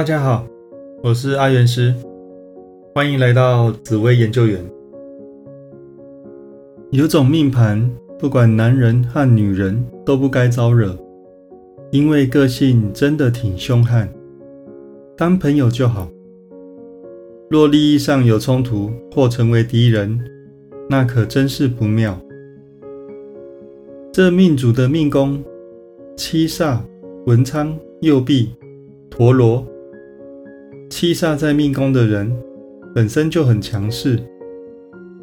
大家好，我是阿元师，欢迎来到紫薇研究员。有种命盘，不管男人和女人都不该招惹，因为个性真的挺凶悍。当朋友就好，若利益上有冲突或成为敌人，那可真是不妙。这命主的命宫，七煞、文昌、右弼、陀罗。七煞在命宫的人本身就很强势，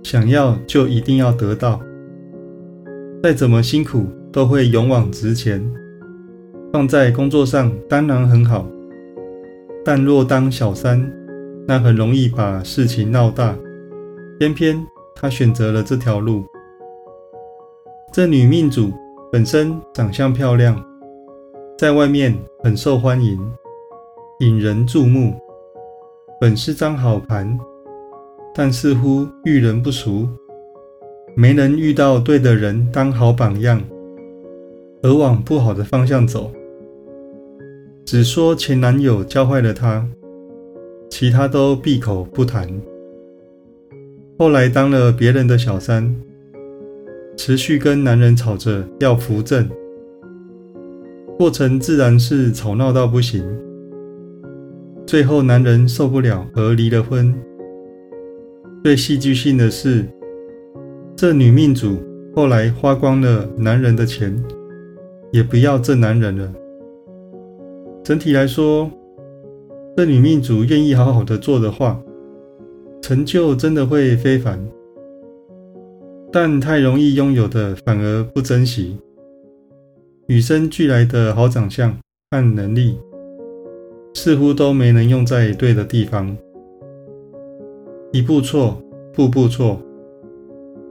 想要就一定要得到，再怎么辛苦都会勇往直前。放在工作上当然很好，但若当小三，那很容易把事情闹大。偏偏他选择了这条路。这女命主本身长相漂亮，在外面很受欢迎，引人注目。本是张好盘，但似乎遇人不淑，没能遇到对的人当好榜样，而往不好的方向走。只说前男友教坏了她，其他都闭口不谈。后来当了别人的小三，持续跟男人吵着要扶正，过程自然是吵闹到不行。最后，男人受不了而离了婚。最戏剧性的是，这女命主后来花光了男人的钱，也不要这男人了。整体来说，这女命主愿意好好的做的话，成就真的会非凡。但太容易拥有的反而不珍惜，与生俱来的好长相和能力。似乎都没能用在对的地方，一步错，步步错，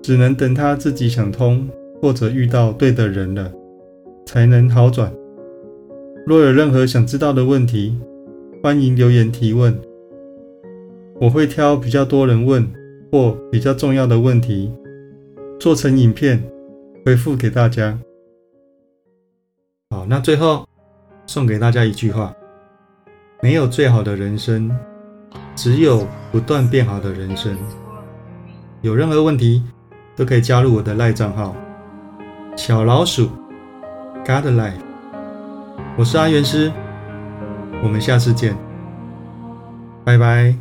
只能等他自己想通，或者遇到对的人了，才能好转。若有任何想知道的问题，欢迎留言提问，我会挑比较多人问或比较重要的问题，做成影片回复给大家。好，那最后送给大家一句话。没有最好的人生，只有不断变好的人生。有任何问题都可以加入我的赖账号“小老鼠 God Life”。我是阿元师，我们下次见，拜拜。